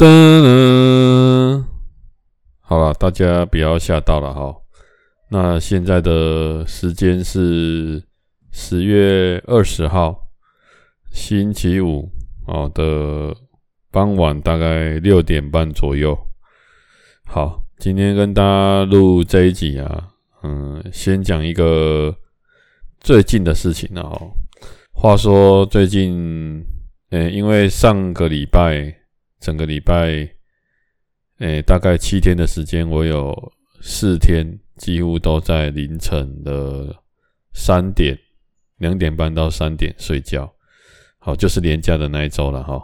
噔噔，好了，大家不要吓到了哈。那现在的时间是十月二十号，星期五哦的傍晚，大概六点半左右。好，今天跟大家录这一集啊，嗯，先讲一个最近的事情啊。话说最近，嗯，因为上个礼拜。整个礼拜，诶、大概七天的时间，我有四天几乎都在凌晨的三点、两点半到三点睡觉。好，就是连假的那一周了哈。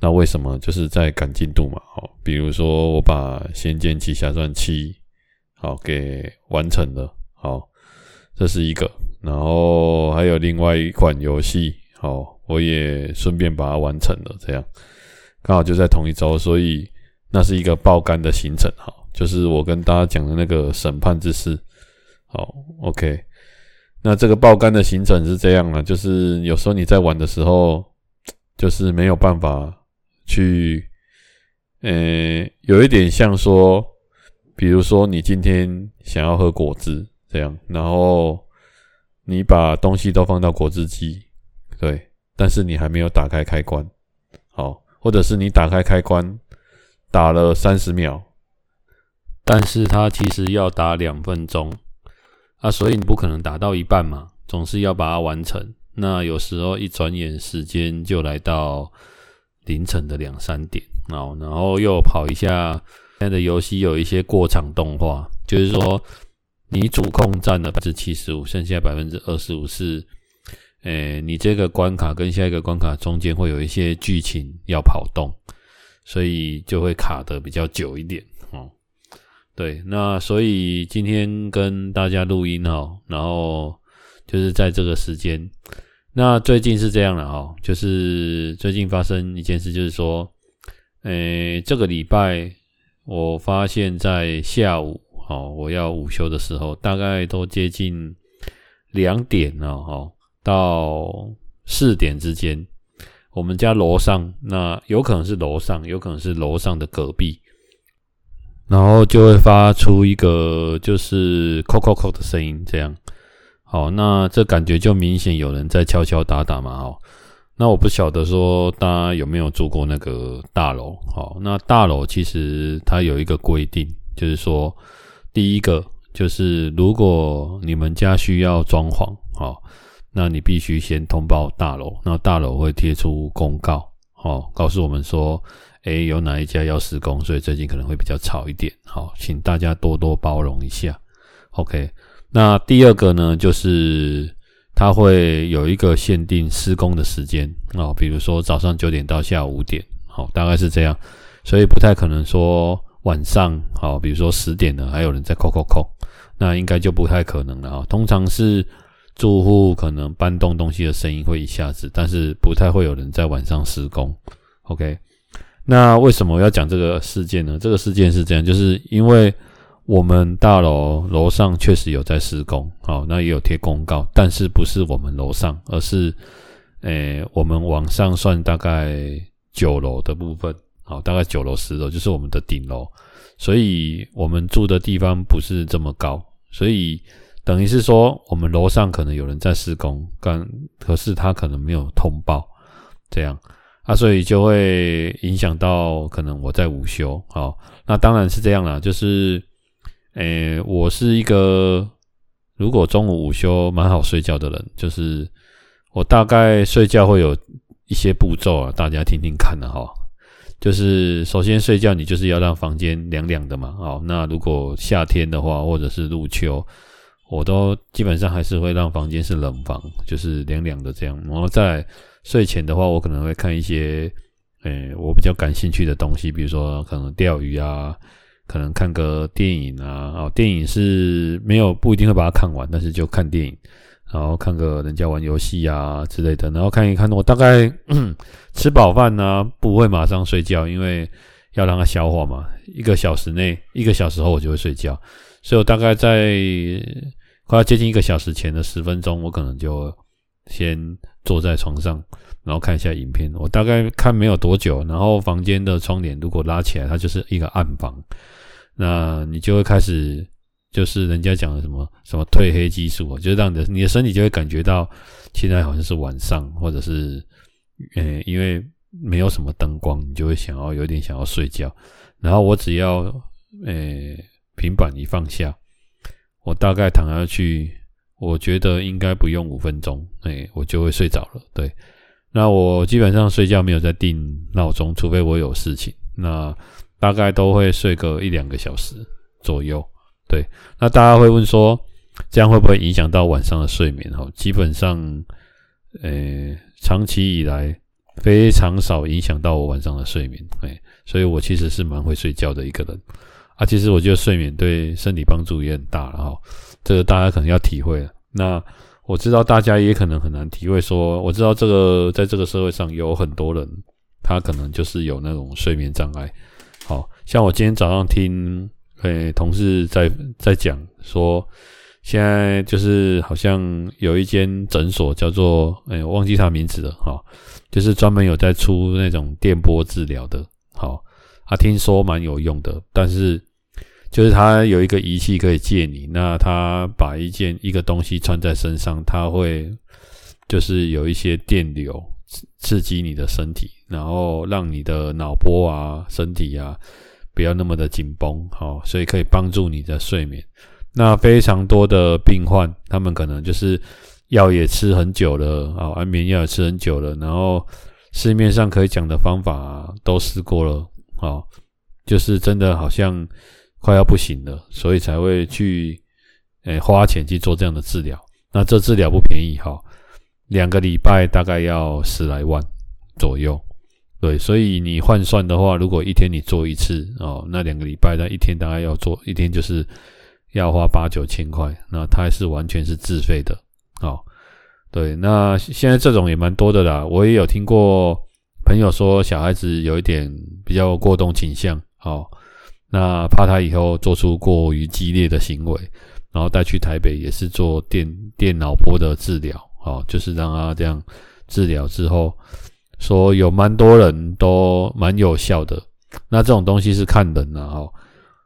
那为什么？就是在赶进度嘛。好，比如说我把《仙剑奇侠传七》好给完成了。好，这是一个。然后还有另外一款游戏，好，我也顺便把它完成了。这样。刚好就在同一周，所以那是一个爆肝的行程哈，就是我跟大家讲的那个审判之事。好，OK，那这个爆肝的行程是这样啊，就是有时候你在玩的时候，就是没有办法去，呃，有一点像说，比如说你今天想要喝果汁这样，然后你把东西都放到果汁机，对，但是你还没有打开开关，好。或者是你打开开关，打了三十秒，但是它其实要打两分钟啊，所以你不可能打到一半嘛，总是要把它完成。那有时候一转眼时间就来到凌晨的两三点哦，然后又跑一下。现在的游戏有一些过场动画，就是说你主控占了百分之七十五，剩下百分之二十五是。诶、你这个关卡跟下一个关卡中间会有一些剧情要跑动，所以就会卡得比较久一点哦。对，那所以今天跟大家录音哦，然后就是在这个时间。那最近是这样了哦，就是最近发生一件事，就是说，诶、这个礼拜我发现在下午哦，我要午休的时候，大概都接近两点了哦。到四点之间，我们家楼上，那有可能是楼上，有可能是楼上的隔壁，然后就会发出一个就是“叩叩叩”的声音，这样。好，那这感觉就明显有人在敲敲打打嘛。好，那我不晓得说大家有没有住过那个大楼。好，那大楼其实它有一个规定，就是说，第一个就是如果你们家需要装潢，好。那你必须先通报大楼，那大楼会贴出公告，哦，告诉我们说，诶，有哪一家要施工，所以最近可能会比较吵一点，好，请大家多多包容一下。OK，那第二个呢，就是它会有一个限定施工的时间，哦，比如说早上九点到下午五点，好，大概是这样，所以不太可能说晚上，好，比如说十点了还有人在扣扣扣，那应该就不太可能了啊，通常是。住户可能搬动东西的声音会一下子，但是不太会有人在晚上施工。OK，那为什么我要讲这个事件呢？这个事件是这样，就是因为我们大楼楼上确实有在施工，好，那也有贴公告，但是不是我们楼上，而是，诶、我们往上算大概九楼的部分，好，大概九楼十楼就是我们的顶楼，所以我们住的地方不是这么高，所以。等于是说，我们楼上可能有人在施工，但可是他可能没有通报，这样啊，所以就会影响到可能我在午休。好，那当然是这样啦，就是，诶、我是一个如果中午午休蛮好睡觉的人，就是我大概睡觉会有一些步骤啊，大家听听看的哈。就是首先睡觉，你就是要让房间凉凉的嘛。好，那如果夏天的话，或者是入秋。我都基本上还是会让房间是冷房，就是凉凉的这样。然后在睡前的话，我可能会看一些，诶、我比较感兴趣的东西，比如说可能钓鱼啊，可能看个电影啊。哦，电影是没有不一定会把它看完，但是就看电影，然后看个人家玩游戏啊之类的，然后看一看。我大概吃饱饭呢，不会马上睡觉，因为要让它消化嘛。一个小时内，一个小时后我就会睡觉，所以我大概在。快要接近一个小时前的十分钟，我可能就先坐在床上，然后看一下影片。我大概看没有多久，然后房间的窗帘如果拉起来，它就是一个暗房，那你就会开始，就是人家讲的什么什么褪黑激素，就是让你的你的身体就会感觉到现在好像是晚上，或者是呃，因为没有什么灯光，你就会想要有点想要睡觉。然后我只要呃平板一放下，我大概躺下去。我觉得应该不用五分钟，哎，我就会睡着了。对，那我基本上睡觉没有在定闹钟，除非我有事情。那大概都会睡个一两个小时左右。对，那大家会问说，这样会不会影响到晚上的睡眠？哈，基本上，呃，长期以来非常少影响到我晚上的睡眠。哎，所以我其实是蛮会睡觉的一个人。啊，其实我觉得睡眠对身体帮助也很大，然后这个大家可能要体会。那我知道大家也可能很难体会，说我知道这个在这个社会上有很多人，他可能就是有那种睡眠障碍。好像我今天早上听诶同事在在讲说，现在就是好像有一间诊所叫做诶我忘记他名字了哈，就是专门有在出那种电波治疗的，好，他听说蛮有用的，但是。就是他有一个仪器可以借你，那他把一件一个东西穿在身上，他会就是有一些电流刺激你的身体，然后让你的脑波啊、身体啊不要那么的紧绷，好，所以可以帮助你的睡眠。那非常多的病患，他们可能就是药也吃很久了啊，安眠药也吃很久了，然后市面上可以讲的方法都试过了，啊，就是真的好像。快要不行了，所以才会去诶、花钱去做这样的治疗。那这治疗不便宜哈，两个礼拜大概要十来万左右。对，所以你换算的话，如果一天你做一次哦，那两个礼拜那一天大概要做一天就是要花八九千块，那它是完全是自费的哦。对，那现在这种也蛮多的啦，我也有听过朋友说小孩子有一点比较过动倾向，哦。那怕他以后做出过于激烈的行为，然后带去台北也是做电电脑波的治疗，哦，就是让他这样治疗之后，说有蛮多人都蛮有效的。那这种东西是看人的哦。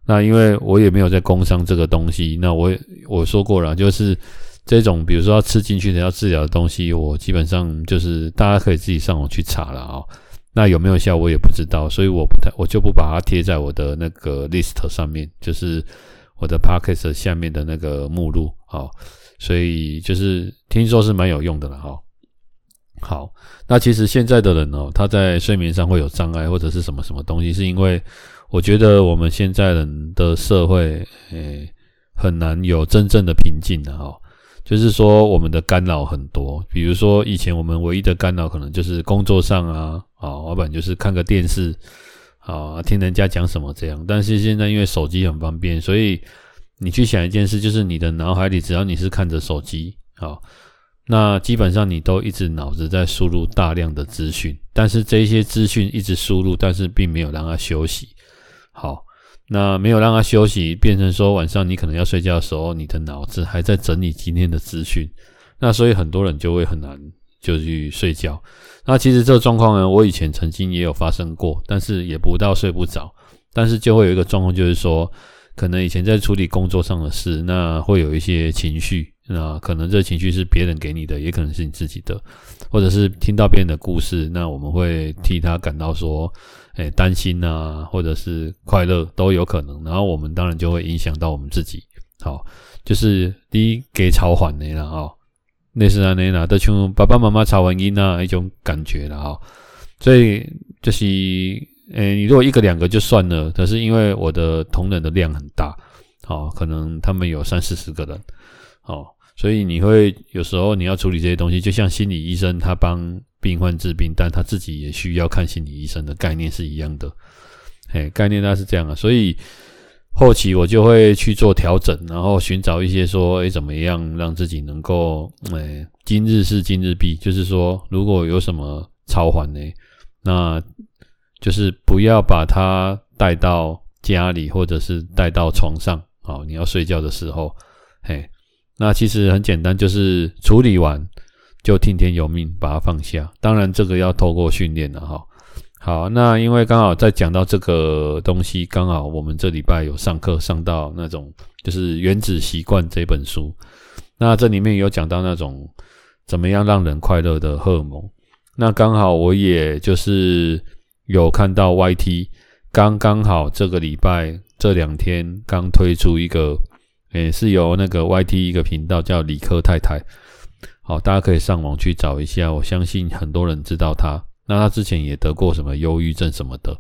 那因为我也没有在工商这个东西，那我我说过了，就是这种比如说要吃进去的要治疗的东西，我基本上就是大家可以自己上网去查了哦。那有没有效我也不知道，所以我不太，我就不把它贴在我的那个 list 上面，就是我的 podcast 下面的那个目录，好，所以就是听说是蛮有用的了，哈。好，那其实现在的人哦，他在睡眠上会有障碍或者是什么什么东西，是因为我觉得我们现在人的社会，诶，很难有真正的平静的，哈。就是说，我们的干扰很多，比如说以前我们唯一的干扰可能就是工作上啊，啊，老板就是看个电视，啊，听人家讲什么这样。但是现在因为手机很方便，所以你去想一件事，就是你的脑海里只要你是看着手机，好，那基本上你都一直脑子在输入大量的资讯，但是这些资讯一直输入，但是并没有让它休息，好。那没有让他休息，变成说晚上你可能要睡觉的时候，你的脑子还在整理今天的资讯，那所以很多人就会很难就去睡觉。那其实这个状况呢，我以前曾经也有发生过，但是也不到睡不着，但是就会有一个状况，就是说可能以前在处理工作上的事，那会有一些情绪，那可能这情绪是别人给你的，也可能是你自己的，或者是听到别人的故事，那我们会替他感到说。哎，担心呐、或者是快乐都有可能，然后我们当然就会影响到我们自己。好，就是第一给吵缓的啦，哈，类似啊那啦，都像爸爸妈妈吵完音啊一种感觉了哈。所以就是，哎，你如果一个两个就算了，可是因为我的同仁的量很大，好，可能他们有三四十个人，好，所以你会有时候你要处理这些东西，就像心理医生他帮。病患治病，但他自己也需要看心理医生的概念是一样的，哎，概念那是这样啊，所以后期我就会去做调整，然后寻找一些说，哎，怎么样让自己能够，哎，今日事今日毕，就是说，如果有什么超缓呢，那就是不要把它带到家里，或者是带到床上，好，你要睡觉的时候，嘿，那其实很简单，就是处理完。就听天由命，把它放下。当然，这个要透过训练了哈。好，那因为刚好在讲到这个东西，刚好我们这礼拜有上课上到那种就是《原子习惯》这本书，那这里面有讲到那种怎么样让人快乐的荷尔蒙。那刚好我也就是有看到 YT，刚刚好这个礼拜这两天刚推出一个，诶，是由那个 YT 一个频道叫理科太太。好，大家可以上网去找一下，我相信很多人知道他。那他之前也得过什么忧郁症什么的。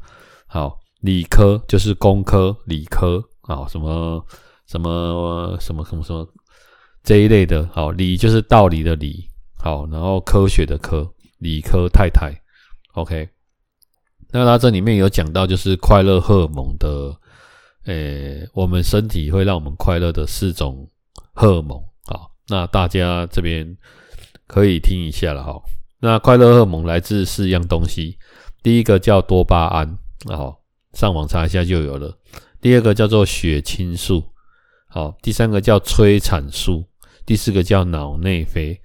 好，理科就是工科，理科啊，什么什么什么什么什么这一类的。好，理就是道理的理。好，然后科学的科，理科太太。OK，那他这里面有讲到，就是快乐荷尔蒙的，诶，我们身体会让我们快乐的四种荷尔蒙啊。那大家这边可以听一下了哈。那快乐荷尔蒙来自四样东西，第一个叫多巴胺，好，上网查一下就有了。第二个叫做血清素，好，第三个叫催产素，第四个叫脑内啡。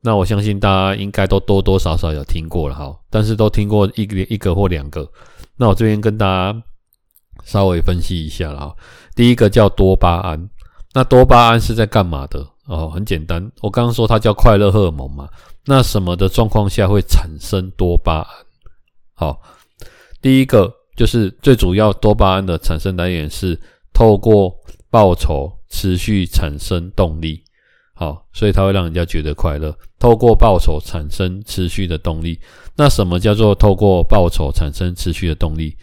那我相信大家应该都多多少少有听过了哈，但是都听过一个一个或两个。那我这边跟大家稍微分析一下了哈。第一个叫多巴胺，那多巴胺是在干嘛的？哦，很简单，我刚刚说它叫快乐荷尔蒙嘛。那什么的状况下会产生多巴胺？好，第一个就是最主要多巴胺的产生来源是透过报酬持续产生动力。好，所以它会让人家觉得快乐。透过报酬产生持续的动力。那什么叫做透过报酬产生持续的动力？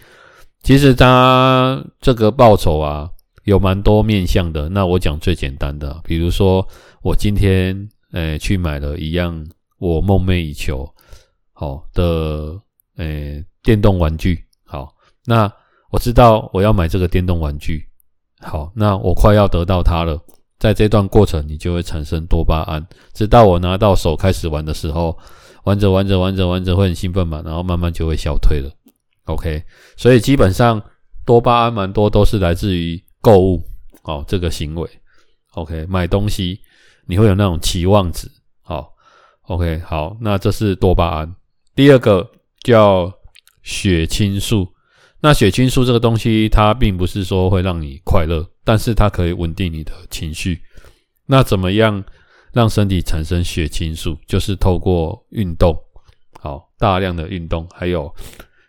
其实它这个报酬啊。有蛮多面向的，那我讲最简单的，比如说我今天诶、去买了一样我梦寐以求好的诶、电动玩具，好，那我知道我要买这个电动玩具，好，那我快要得到它了，在这段过程你就会产生多巴胺，直到我拿到手开始玩的时候，玩着玩着玩着玩着会很兴奋嘛，然后慢慢就会消退了，OK，所以基本上多巴胺蛮多都是来自于。购物哦，这个行为，OK，买东西你会有那种期望值，好，OK，好，那这是多巴胺。第二个叫血清素，那血清素这个东西它并不是说会让你快乐，但是它可以稳定你的情绪。那怎么样让身体产生血清素？就是透过运动，好，大量的运动，还有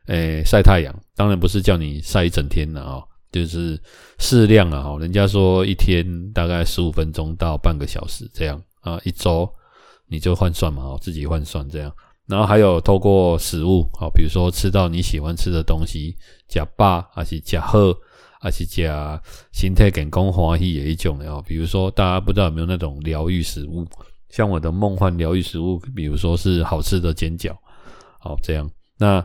诶晒太阳，当然不是叫你晒一整天了啊。就是适量啊，哈，人家说一天大概十五分钟到半个小时这样啊，一周你就换算嘛，哦，自己换算这样。然后还有透过食物，好，比如说吃到你喜欢吃的东西，吃饱还是吃好，还是吃身体健康欢喜的一种哦。比如说大家不知道有没有那种疗愈食物，像我的梦幻疗愈食物，比如说是好吃的煎饺，好这样，那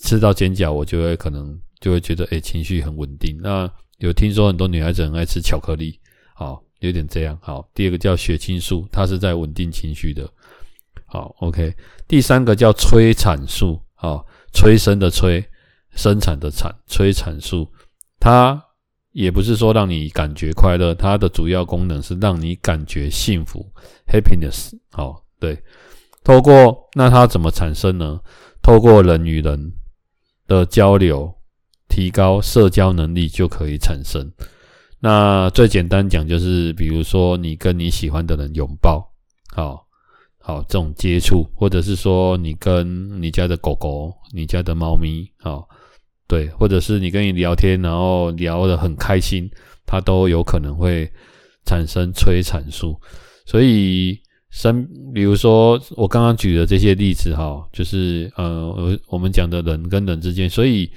吃到煎饺我就会可能。就会觉得诶、欸、情绪很稳定。那有听说很多女孩子很爱吃巧克力，好，有点这样。好，第二个叫血清素，它是在稳定情绪的。好，OK。第三个叫催产素，好，催生的催，生产的产，催产素。它也不是说让你感觉快乐，它的主要功能是让你感觉幸福，happiness。好，对。透过那它怎么产生呢？透过人与人的交流。提高社交能力就可以产生。那最简单讲就是，比如说你跟你喜欢的人拥抱，好好这种接触，或者是说你跟你家的狗狗、你家的猫咪，好对，或者是你跟你聊天，然后聊得很开心，它都有可能会产生催产素。所以，生比如说我刚刚举的这些例子，哈，就是呃，我我们讲的人跟人之间，所以。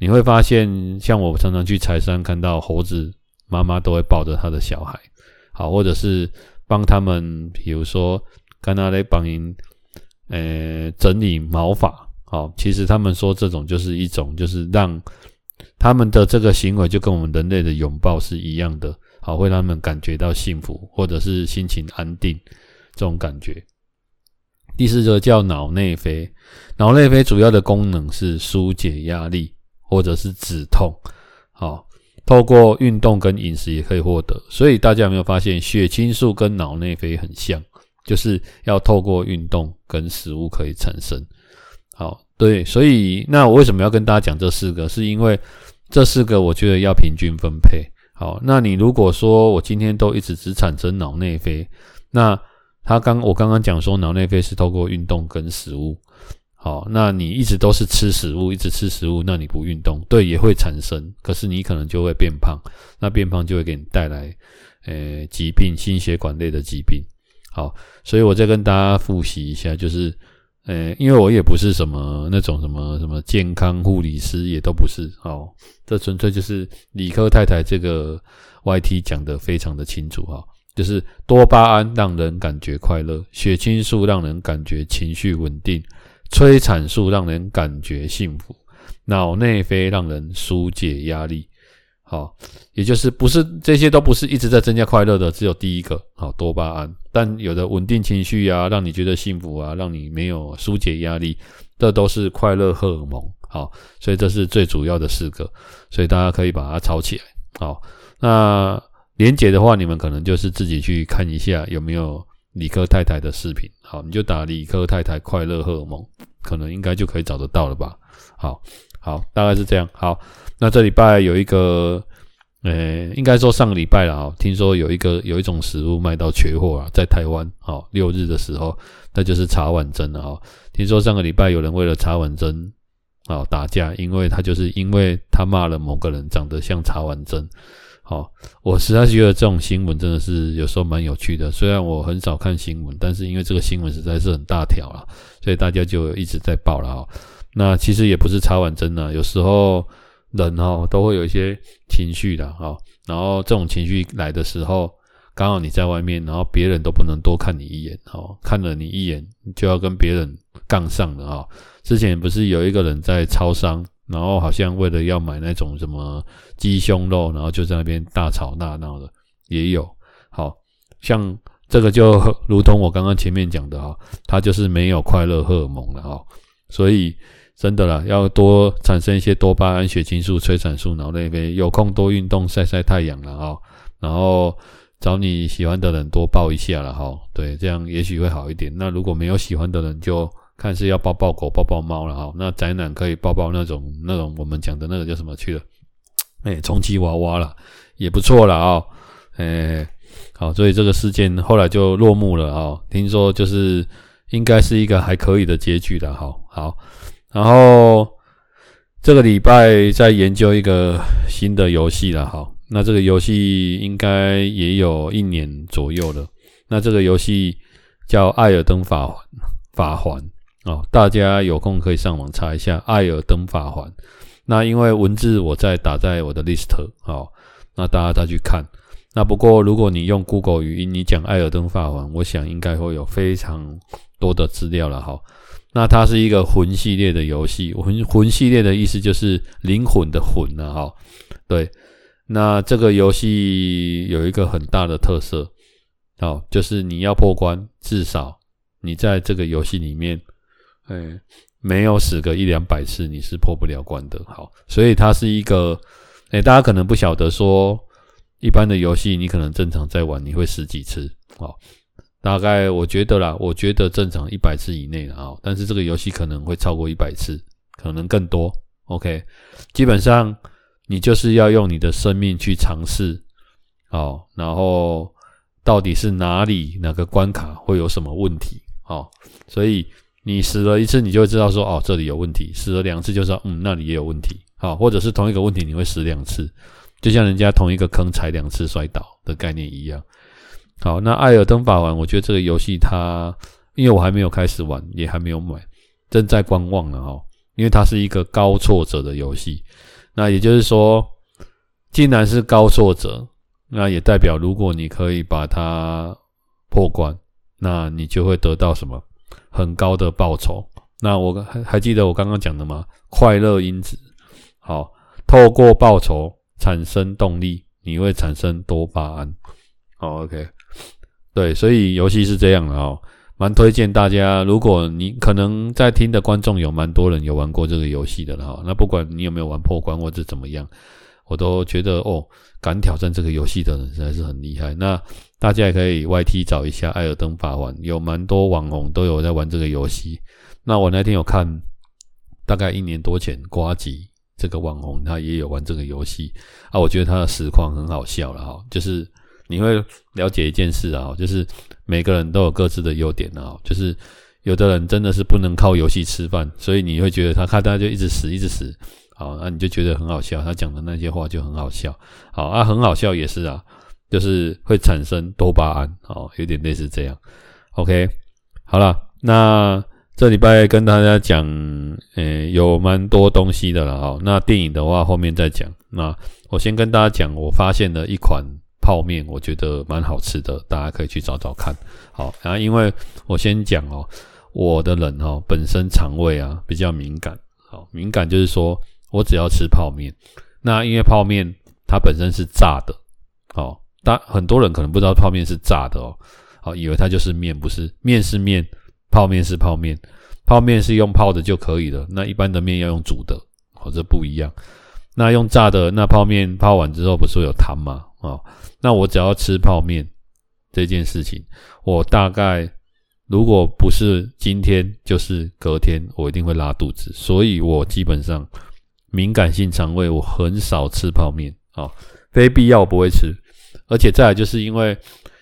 你会发现，像我常常去柴山看到猴子妈妈都会抱着他的小孩，好，或者是帮他们，比如说跟他来帮人，呃，整理毛发，好，其实他们说这种就是一种，就是让他们的这个行为就跟我们人类的拥抱是一样的，好，会让他们感觉到幸福，或者是心情安定这种感觉。第四个叫脑内啡，脑内啡主要的功能是纾解压力。或者是止痛，好，透过运动跟饮食也可以获得。所以大家有没有发现，血清素跟脑内啡很像，就是要透过运动跟食物可以产生。好，对，所以那我为什么要跟大家讲这四个？是因为这四个我觉得要平均分配。好，那你如果说我今天都一直只产生脑内啡，那他刚我刚刚讲说脑内啡是透过运动跟食物。好，那你一直都是吃食物，一直吃食物，那你不运动，对，也会产生，可是你可能就会变胖，那变胖就会给你带来，呃，疾病，心血管类的疾病。好，所以我再跟大家复习一下，就是，呃，因为我也不是什么那种什么什么健康护理师，也都不是，哦，这纯粹就是理科太太这个 YT 讲得非常的清楚哈，就是多巴胺让人感觉快乐，血清素让人感觉情绪稳定。催产素让人感觉幸福，脑内啡让人纾解压力。好，也就是不是这些都不是一直在增加快乐的，只有第一个好多巴胺。但有的稳定情绪啊，让你觉得幸福啊，让你没有纾解压力，这都是快乐荷尔蒙。好，所以这是最主要的四个，所以大家可以把它抄起来。好，那连结的话，你们可能就是自己去看一下有没有。理科太太的视频，好，你就打理科太太快乐荷尔蒙，可能应该就可以找得到了吧？好，好，大概是这样。好，那这礼拜有一个，呃、欸，应该说上个礼拜了啊，听说有一个有一种食物卖到缺货啊，在台湾，好，六日的时候，那就是茶碗蒸了哈。听说上个礼拜有人为了茶碗蒸啊打架，因为他就是因为他骂了某个人长得像茶碗蒸。好，我实在是觉得这种新闻真的是有时候蛮有趣的。虽然我很少看新闻，但是因为这个新闻实在是很大条了，所以大家就一直在报了哦。那其实也不是茶碗蒸呐，有时候人哦都会有一些情绪的哈。然后这种情绪来的时候，刚好你在外面，然后别人都不能多看你一眼哈，看了你一眼就要跟别人杠上了哦。之前不是有一个人在超商。然后好像为了要买那种什么鸡胸肉，然后就在那边大吵大闹的，也有。好像这个就如同我刚刚前面讲的哈，它就是没有快乐荷尔蒙了哈。所以真的啦，要多产生一些多巴胺、血清素、催产素、脑内啡，有空多运动、晒晒太阳了哈。然后找你喜欢的人多抱一下了哈。对，这样也许会好一点。那如果没有喜欢的人就。看是要抱抱狗、抱抱猫了哈，那宅男可以抱抱那种那种我们讲的那个叫什么去了？哎，充气娃娃了，也不错了啊。哎，好，所以这个事件后来就落幕了啊。听说就是应该是一个还可以的结局了。好，好，然后这个礼拜在研究一个新的游戏了。好，那这个游戏应该也有一年左右了。那这个游戏叫《艾尔登法环》，法环。哦，大家有空可以上网查一下《艾尔登法环》。那因为文字我在打在我的 list，好，那大家再去看。那不过如果你用 Google 语音，你讲《艾尔登法环》，我想应该会有非常多的资料了哈。那它是一个魂系列的游戏，魂魂系列的意思就是灵魂的魂了哈。对，那这个游戏有一个很大的特色，好，就是你要破关，至少你在这个游戏里面。哎，没有死个一两百次，你是破不了关的。好，所以它是一个，哎，大家可能不晓得说，一般的游戏你可能正常在玩，你会死几次？好，大概我觉得啦，我觉得正常一百次以内啊，但是这个游戏可能会超过一百次，可能更多。OK，基本上你就是要用你的生命去尝试，哦，然后到底是哪里哪个关卡会有什么问题？哦，所以。你死了一次，你就会知道说，哦，这里有问题；死了两次，就知道，嗯，那里也有问题。好，或者是同一个问题，你会死两次，就像人家同一个坑踩两次摔倒的概念一样。好，那《艾尔登法环》，我觉得这个游戏它，因为我还没有开始玩，也还没有买，正在观望了哈。因为它是一个高挫折的游戏，那也就是说，既然是高挫折，那也代表如果你可以把它破关，那你就会得到什么？很高的报酬，那我还还记得我刚刚讲的吗？快乐因子，好，透过报酬产生动力，你会产生多巴胺。好，OK，对，所以游戏是这样的哦，蛮推荐大家。如果你可能在听的观众有蛮多人有玩过这个游戏的了哈，那不管你有没有玩破关或者怎么样，我都觉得哦，敢挑战这个游戏的人实在是很厉害。那大家也可以 YT 找一下《艾尔登法环》，有蛮多网红都有在玩这个游戏。那我那天有看，大概一年多前，呱吉这个网红他也有玩这个游戏啊，我觉得他的实况很好笑了哈，就是你会了解一件事啊，就是每个人都有各自的优点啊，就是有的人真的是不能靠游戏吃饭，所以你会觉得他看他就一直死一直死。好，那你就觉得很好笑，他讲的那些话就很好笑。好啊，很好笑也是啊，就是会产生多巴胺，哦，有点类似这样。OK，好了，那这礼拜跟大家讲，诶、有蛮多东西的了。好，那电影的话后面再讲。那我先跟大家讲，我发现了一款泡面，我觉得蛮好吃的，大家可以去找找看。好，然后因为我先讲哦，我的人哦本身肠胃啊比较敏感，好，敏感就是说。我只要吃泡面，那因为泡面它本身是炸的，哦，但很多人可能不知道泡面是炸的哦，好，以为它就是面，不是，面是面，泡面是泡面，泡面是用泡的就可以了，那一般的面要用煮的，哦，这不一样。那用炸的，那泡面泡完之后不是有汤吗？哦，那我只要吃泡面这件事情，我大概如果不是今天，就是隔天，我一定会拉肚子，所以我基本上。敏感性肠胃，我很少吃泡面，哦，非必要不会吃。而且再来就是因为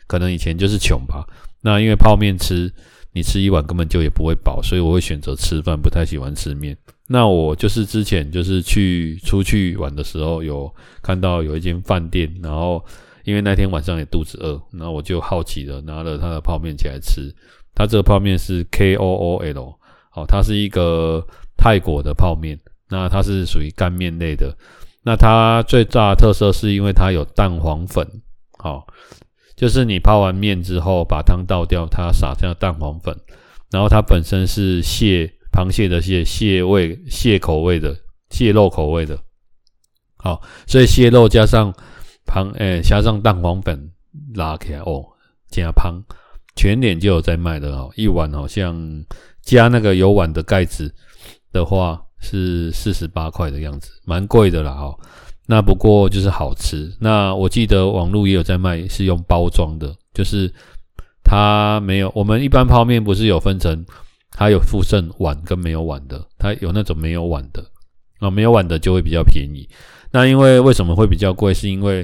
可能以前就是穷吧，那因为泡面吃，你吃一碗根本就也不会饱，所以我会选择吃饭，不太喜欢吃面。那我就是之前就是去出去玩的时候，有看到有一间饭店，然后因为那天晚上也肚子饿，那我就好奇的拿了他的泡面起来吃。他这个泡面是 K O O L，好，它是一个泰国的泡面。那它是属于干面类的，那它最大的特色是因为它有蛋黄粉，好，就是你泡完面之后把汤倒掉，它撒上蛋黄粉，然后它本身是蟹，螃蟹的蟹，蟹味，蟹口味的，蟹肉口味的，好，所以蟹肉加上螃，诶、加上蛋黄粉拉起来哦，加胖，全联就有在卖的哦，一碗好像加那个有碗的盖子的话。是四十八块的样子，蛮贵的啦哦。那不过就是好吃。那我记得网络也有在卖，是用包装的，就是它没有。我们一般泡面不是有分成，它有附赠碗跟没有碗的，它有那种没有碗的啊，没有碗的就会比较便宜。那因为为什么会比较贵？是因为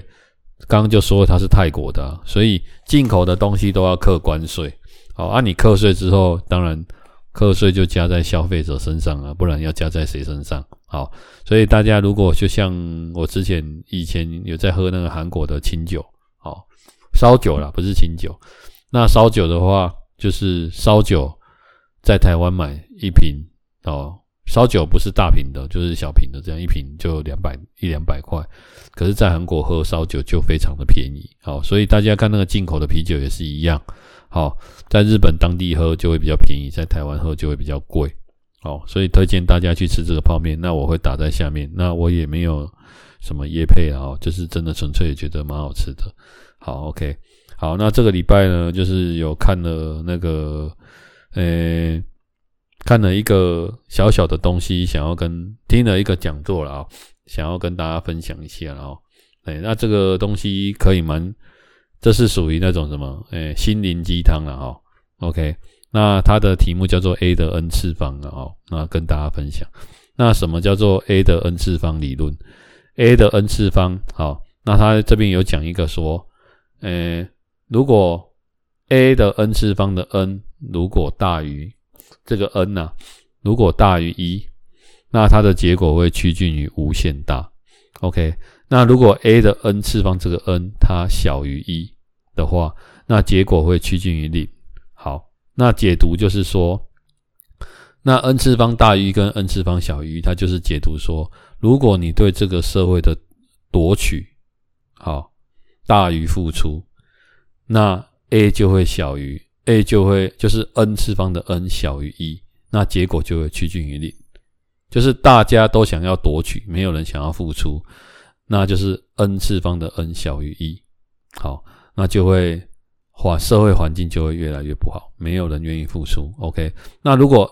刚刚就说它是泰国的，所以进口的东西都要课关税。好，啊，你课税之后，当然。课税就加在消费者身上啊，不然要加在谁身上？好，所以大家如果就像我之前以前有在喝那个韩国的清酒，好，烧酒啦，不是清酒。那烧酒的话，就是烧酒在台湾买一瓶哦，烧酒不是大瓶的，就是小瓶的，这样一瓶就两百一两百块。可是，在韩国喝烧酒就非常的便宜，好，所以大家看那个进口的啤酒也是一样。好，在日本当地喝就会比较便宜，在台湾喝就会比较贵。好，所以推荐大家去吃这个泡面。那我会打在下面。那我也没有什么业配啊，就是真的纯粹觉得蛮好吃的。好，OK，好，那这个礼拜呢，就是有看了那个，呃、看了一个小小的东西，想要跟听了一个讲座了啊，想要跟大家分享一下啊。哎，那这个东西可以蛮。这是属于那种什么？诶，心灵鸡汤了哈。OK，那它的题目叫做 A 的 n 次方了哦。那跟大家分享，那什么叫做 A 的 n 次方理论？A 的 n 次方，好，那他这边有讲一个说，诶，如果 A 的 n 次方的 n 如果大于这个 n 呐，如果大于一，那它的结果会趋近于无限大。OK。那如果 a 的 n 次方这个 n 它小于一的话，那结果会趋近于零。好，那解读就是说，那 n 次方大于一跟 n 次方小于一，它就是解读说，如果你对这个社会的夺取好大于付出，那 a 就会小于 a 就会就是 n 次方的 n 小于一，那结果就会趋近于零，就是大家都想要夺取，没有人想要付出。那就是 n 次方的 n 小于一，好，那就会环社会环境就会越来越不好，没有人愿意付出。OK，那如果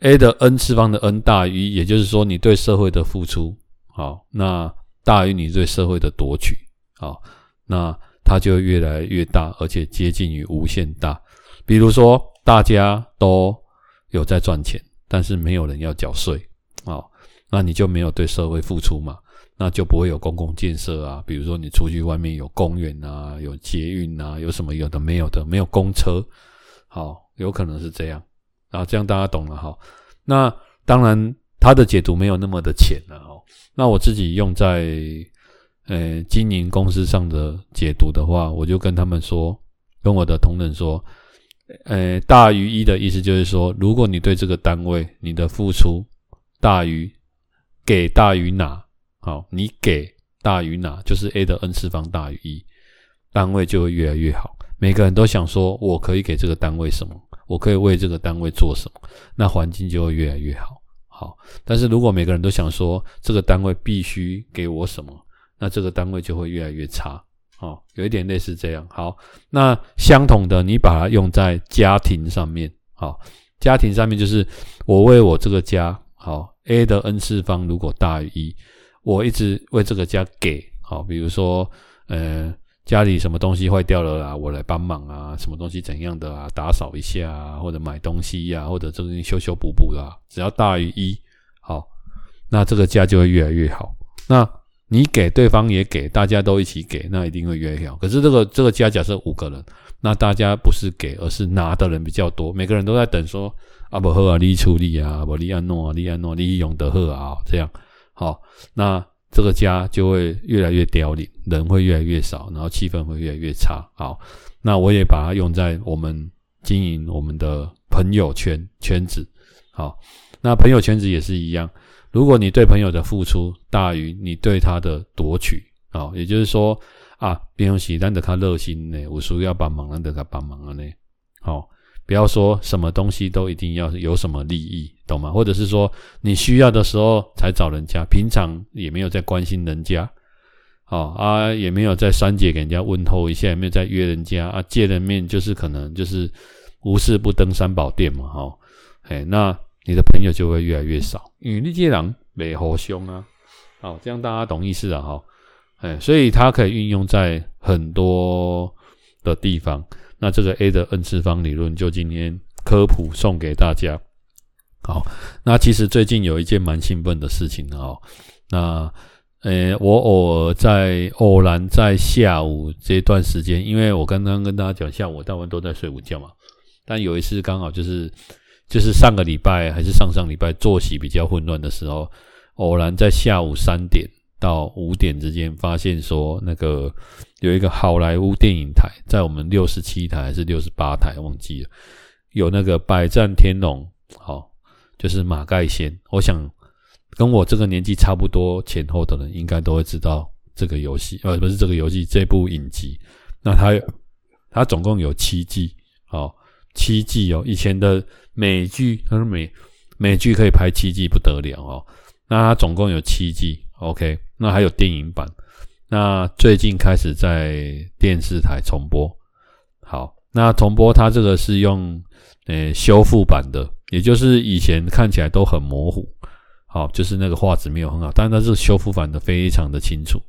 a 的 n 次方的 n 大于一，也就是说你对社会的付出好，那大于你对社会的夺取，好，那它就越来越大，而且接近于无限大。比如说，大家都有在赚钱，但是没有人要缴税，好，那你就没有对社会付出嘛，那就不会有公共建设啊。比如说，你出去外面有公园啊，有捷运啊，有什么有的没有的，没有公车，好，有可能是这样。啊，这样大家懂了哈。那当然，他的解读没有那么的浅了哈。那我自己用在呃经营公司上的解读的话，我就跟他们说，跟我的同仁说，呃，大于一的意思就是说，如果你对这个单位你的付出大于给大于拿，好，你给大于哪，就是 a 的 n 次方大于一，单位就会越来越好。每个人都想说，我可以给这个单位什么？我可以为这个单位做什么？那环境就会越来越好。好，但是如果每个人都想说这个单位必须给我什么，那这个单位就会越来越差。好，有一点类似这样。好，那相同的，你把它用在家庭上面。好，家庭上面就是我为我这个家，好，a 的 n 次方如果大于一，我一直为这个家给。好，比如说，呃。家里什么东西坏掉了啊，我来帮忙啊。什么东西怎样的啊，打扫一下啊，或者买东西呀、啊，或者这个修修补补啦，只要大于一，好，那这个家就会越来越好。那你给对方也给，大家都一起给，那一定会越来越好。可是这个这个家假设五个人，那大家不是给，而是拿的人比较多，每个人都在等说啊不好啊，你处理啊，不你安诺啊，你安诺，你用的好啊，这样好那。这个家就会越来越凋零，人会越来越少，然后气氛会越来越差。好，那我也把它用在我们经营我们的朋友圈圈子。好，那朋友圈子也是一样。如果你对朋友的付出大于你对他的夺取，好，也就是说啊，别人喜欢的他热心呢，我说要帮忙，让他帮忙了呢。好。不要说什么东西都一定要有什么利益，懂吗？或者是说你需要的时候才找人家，平常也没有在关心人家，哦啊，也没有在三姐给人家问候一下，也没有在约人家啊，见了面就是可能就是无事不登三宝殿嘛，哈，哎，那你的朋友就会越来越少，因为你这人没好凶啊，好，这样大家懂意思了哈，哎，所以它可以运用在很多的地方。那这个 a 的 n 次方理论就今天科普送给大家。好，那其实最近有一件蛮兴奋的事情哦。那呃，我偶尔在偶然在下午这段时间，因为我刚刚跟大家讲，下午大部分都在睡午觉嘛。但有一次刚好就是就是上个礼拜还是上上礼拜作息比较混乱的时候，偶然在下午三点。到五点之间，发现说那个有一个好莱坞电影台，在我们六十七台还是六十八台忘记了，有那个《百战天龙》，好，就是马盖先。我想跟我这个年纪差不多前后的人，应该都会知道这个游戏，呃，不是这个游戏，这部影集。那它它总共有七季，好，七季哦。以前的美剧，它说美美剧可以拍七季不得了哦。那它总共有七季。OK，那还有电影版，那最近开始在电视台重播。好，那重播它这个是用呃修复版的，也就是以前看起来都很模糊，好，就是那个画质没有很好，但它是修复版的，非常的清楚。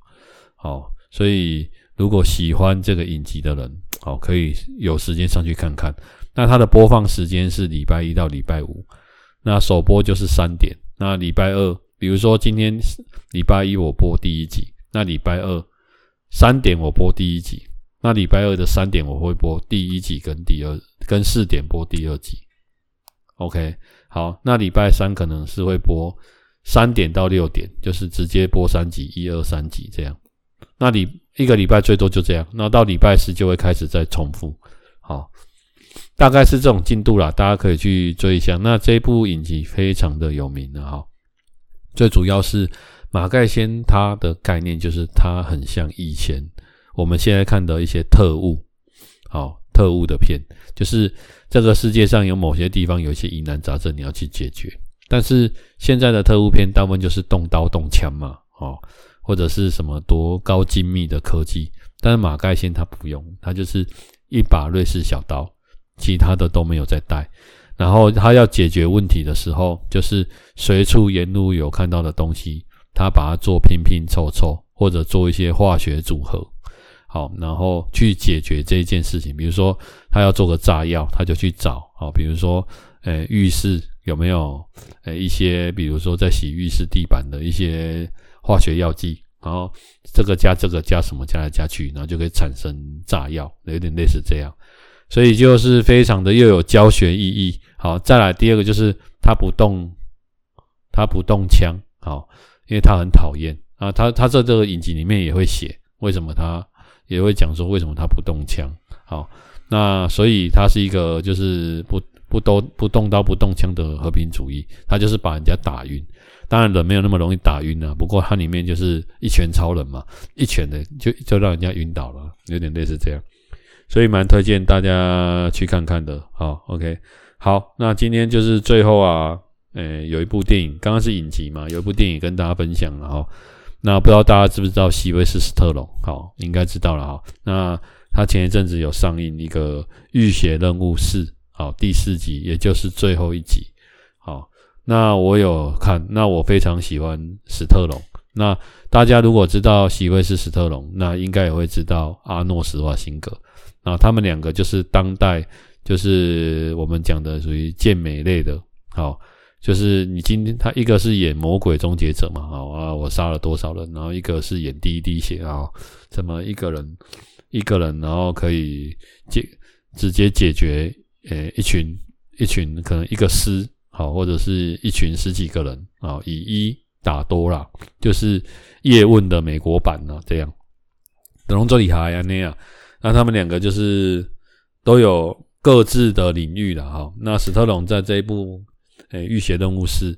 好，所以如果喜欢这个影集的人，好，可以有时间上去看看。那它的播放时间是礼拜一到礼拜五，那首播就是三点，那礼拜二。比如说今天礼拜一我播第一集，那礼拜二三点我播第一集，那礼拜二的三点我会播第一集跟第二跟四点播第二集。OK，好，那礼拜三可能是会播三点到六点，就是直接播三集，一二三集这样。那礼一个礼拜最多就这样，那到礼拜四就会开始再重复。好，大概是这种进度啦，大家可以去追一下。那这部影集非常的有名的哈。最主要是马盖先，他的概念就是他很像以前我们现在看的一些特务，好，特务的片，就是这个世界上有某些地方有一些疑难杂症你要去解决，但是现在的特务片大部分就是动刀动枪嘛，哦，或者是什么多高精密的科技，但是马盖先他不用，他就是一把瑞士小刀，其他的都没有在带。然后他要解决问题的时候，就是随处沿路有看到的东西，他把它做拼拼凑凑，或者做一些化学组合，好，然后去解决这一件事情。比如说，他要做个炸药，他就去找，好，比如说，诶，浴室有没有诶一些，比如说在洗浴室地板的一些化学药剂，然后这个加这个加什么加来加去，然后就可以产生炸药，有点类似这样。所以就是非常的又有教学意义。好，再来第二个就是他不动，他不动枪，好，因为他很讨厌啊。他他在这个影集里面也会写为什么他也会讲说为什么他不动枪。好，那所以他是一个就是不不都不动刀不动枪的和平主义，他就是把人家打晕。当然人没有那么容易打晕啊，不过他里面就是一拳超人嘛，一拳的就就让人家晕倒了，有点类似这样。所以蛮推荐大家去看看的，好，OK，好，那今天就是最后啊，诶、有一部电影，刚刚是影集嘛，有一部电影跟大家分享了哈，那不知道大家知不知道席维斯·史特龙？好，应该知道了哈。那他前一阵子有上映一个《浴血任务四》，好，第四集，也就是最后一集，好，那我有看，那我非常喜欢史特龙。那大家如果知道席维斯·史特龙，那应该也会知道阿诺·施瓦辛格。啊，他们两个就是当代，就是我们讲的属于健美类的，好，就是你今天他一个是演魔鬼终结者嘛，啊，我杀了多少人，然后一个是演第一滴血啊，怎么一个人一个人，然后可以解直接解决，呃，一群一群可能一个师，好，或者是一群十几个人啊，以一打多啦，就是叶问的美国版呢，这样，等龙这里还呀那样。那他们两个就是都有各自的领域了哈。那史特龙在这一部《诶浴血任务四》，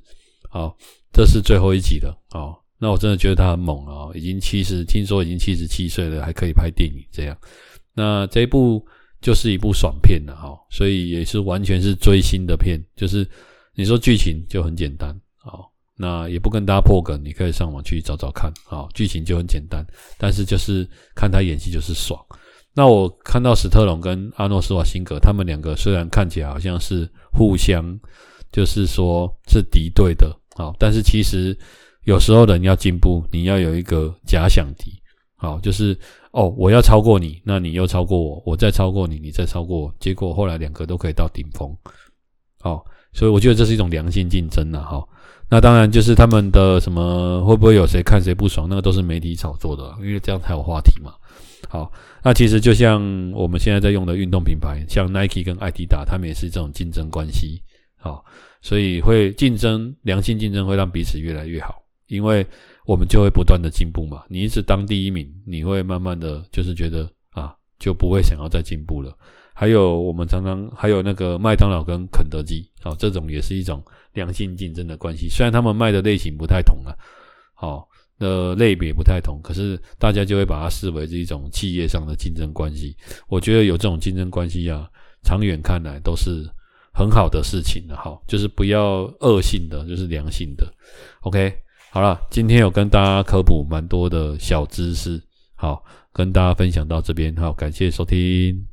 好，这是最后一集了啊。那我真的觉得他很猛啊，已经七十，听说已经七十七岁了，还可以拍电影这样。那这一部就是一部爽片了哈，所以也是完全是追星的片。就是你说剧情就很简单啊，那也不跟大家破梗，你可以上网去找找看啊。剧情就很简单，但是就是看他演戏就是爽。那我看到史特龙跟阿诺斯瓦辛格他们两个虽然看起来好像是互相，就是说是敌对的，好，但是其实有时候人要进步，你要有一个假想敌，好，就是哦，我要超过你，那你又超过我，我再超过你，你再超过我，结果后来两个都可以到顶峰，好，所以我觉得这是一种良性竞争呐，哈。那当然就是他们的什么会不会有谁看谁不爽，那个都是媒体炒作的，因为这样才有话题嘛。好，那其实就像我们现在在用的运动品牌，像 Nike 跟艾迪达，他们也是这种竞争关系。好，所以会竞争，良性竞争会让彼此越来越好，因为我们就会不断的进步嘛。你一直当第一名，你会慢慢的就是觉得啊，就不会想要再进步了。还有我们常常还有那个麦当劳跟肯德基，好，这种也是一种良性竞争的关系。虽然他们卖的类型不太同了，好。的类别不太同，可是大家就会把它视为是一种企业上的竞争关系。我觉得有这种竞争关系啊，长远看来都是很好的事情的。哈，就是不要恶性的，就是良性的。OK，好了，今天有跟大家科普蛮多的小知识，好，跟大家分享到这边，好，感谢收听。